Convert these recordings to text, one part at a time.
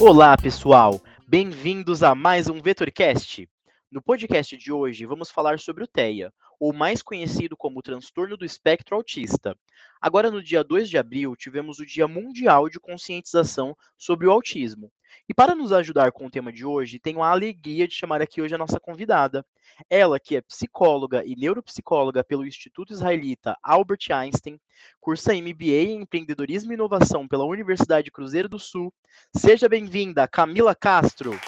Olá, pessoal! Bem-vindos a mais um VetorCast. No podcast de hoje, vamos falar sobre o TEA, ou mais conhecido como transtorno do espectro autista. Agora, no dia 2 de abril, tivemos o Dia Mundial de Conscientização sobre o Autismo. E para nos ajudar com o tema de hoje, tenho a alegria de chamar aqui hoje a nossa convidada. Ela, que é psicóloga e neuropsicóloga pelo Instituto Israelita Albert Einstein, cursa MBA em Empreendedorismo e Inovação pela Universidade Cruzeiro do Sul. Seja bem-vinda, Camila Castro.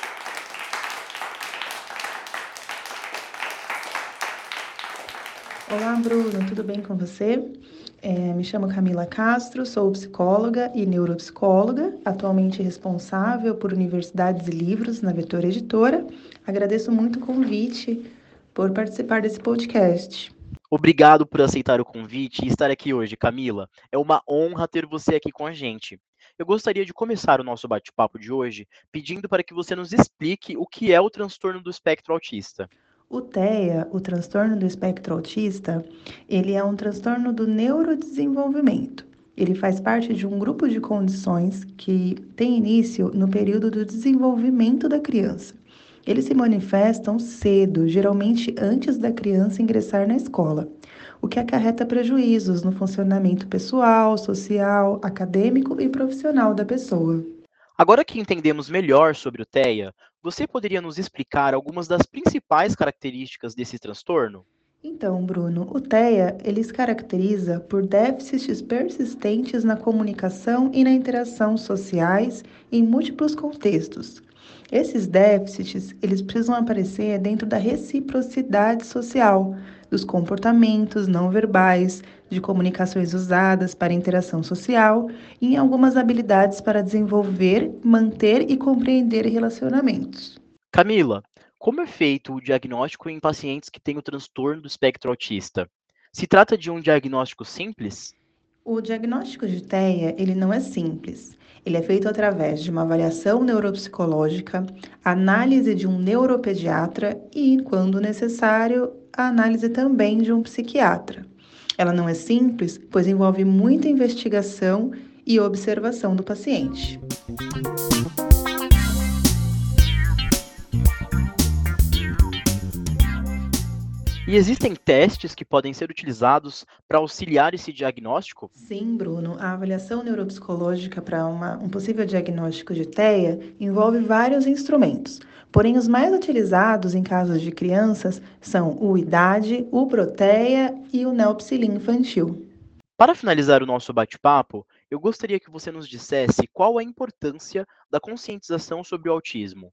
Olá, Bruno, tudo bem com você? É, me chamo Camila Castro, sou psicóloga e neuropsicóloga, atualmente responsável por universidades e livros na Vetor Editora. Agradeço muito o convite por participar desse podcast. Obrigado por aceitar o convite e estar aqui hoje, Camila. É uma honra ter você aqui com a gente. Eu gostaria de começar o nosso bate-papo de hoje pedindo para que você nos explique o que é o transtorno do espectro autista. O TEA, o transtorno do espectro autista, ele é um transtorno do neurodesenvolvimento. Ele faz parte de um grupo de condições que tem início no período do desenvolvimento da criança. Eles se manifestam cedo, geralmente antes da criança ingressar na escola, o que acarreta prejuízos no funcionamento pessoal, social, acadêmico e profissional da pessoa. Agora que entendemos melhor sobre o TEA, você poderia nos explicar algumas das principais características desse transtorno? Então, Bruno, o TEA ele se caracteriza por déficits persistentes na comunicação e na interação sociais em múltiplos contextos. Esses déficits, eles precisam aparecer dentro da reciprocidade social, dos comportamentos não verbais, de comunicações usadas para interação social e em algumas habilidades para desenvolver, manter e compreender relacionamentos. Camila, como é feito o diagnóstico em pacientes que têm o transtorno do espectro autista? Se trata de um diagnóstico simples? O diagnóstico de TEA, ele não é simples. Ele é feito através de uma avaliação neuropsicológica, análise de um neuropediatra e, quando necessário, a análise também de um psiquiatra. Ela não é simples, pois envolve muita investigação e observação do paciente. E existem testes que podem ser utilizados para auxiliar esse diagnóstico? Sim, Bruno. A avaliação neuropsicológica para um possível diagnóstico de TEA envolve vários instrumentos. Porém, os mais utilizados em casos de crianças são o IDADE, o Proteia e o Neopsilin infantil. Para finalizar o nosso bate-papo, eu gostaria que você nos dissesse qual a importância da conscientização sobre o autismo.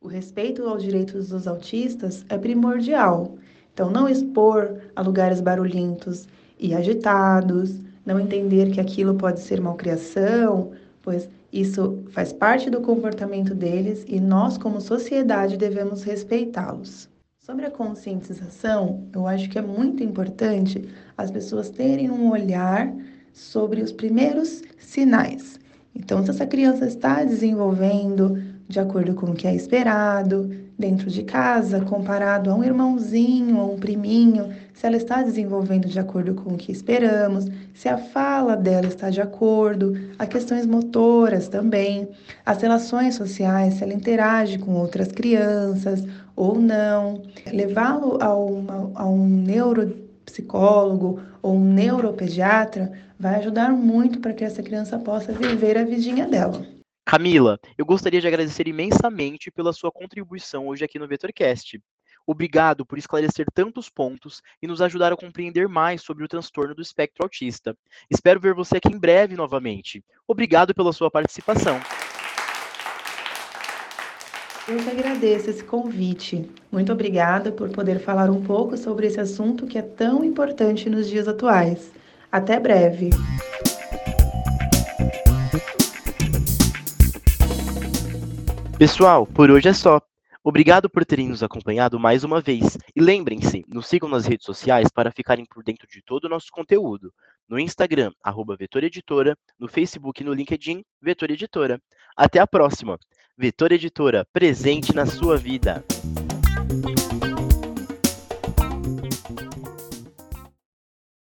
O respeito aos direitos dos autistas é primordial. Então, não expor a lugares barulhentos e agitados, não entender que aquilo pode ser malcriação, pois isso faz parte do comportamento deles e nós, como sociedade, devemos respeitá-los. Sobre a conscientização, eu acho que é muito importante as pessoas terem um olhar sobre os primeiros sinais. Então, se essa criança está desenvolvendo de acordo com o que é esperado, dentro de casa, comparado a um irmãozinho ou um priminho, se ela está desenvolvendo de acordo com o que esperamos, se a fala dela está de acordo, a questões motoras também, as relações sociais, se ela interage com outras crianças ou não, levá-lo a, a um neuropsicólogo ou um neuropediatra vai ajudar muito para que essa criança possa viver a vidinha dela. Camila, eu gostaria de agradecer imensamente pela sua contribuição hoje aqui no VetorCast. Obrigado por esclarecer tantos pontos e nos ajudar a compreender mais sobre o transtorno do espectro autista. Espero ver você aqui em breve novamente. Obrigado pela sua participação. Eu que agradeço esse convite. Muito obrigada por poder falar um pouco sobre esse assunto que é tão importante nos dias atuais. Até breve. Pessoal, por hoje é só. Obrigado por terem nos acompanhado mais uma vez. E lembrem-se, nos sigam nas redes sociais para ficarem por dentro de todo o nosso conteúdo. No Instagram, arroba Vetor Editora, no Facebook e no LinkedIn, Vetor Editora. Até a próxima! Vetor Editora, presente na sua vida.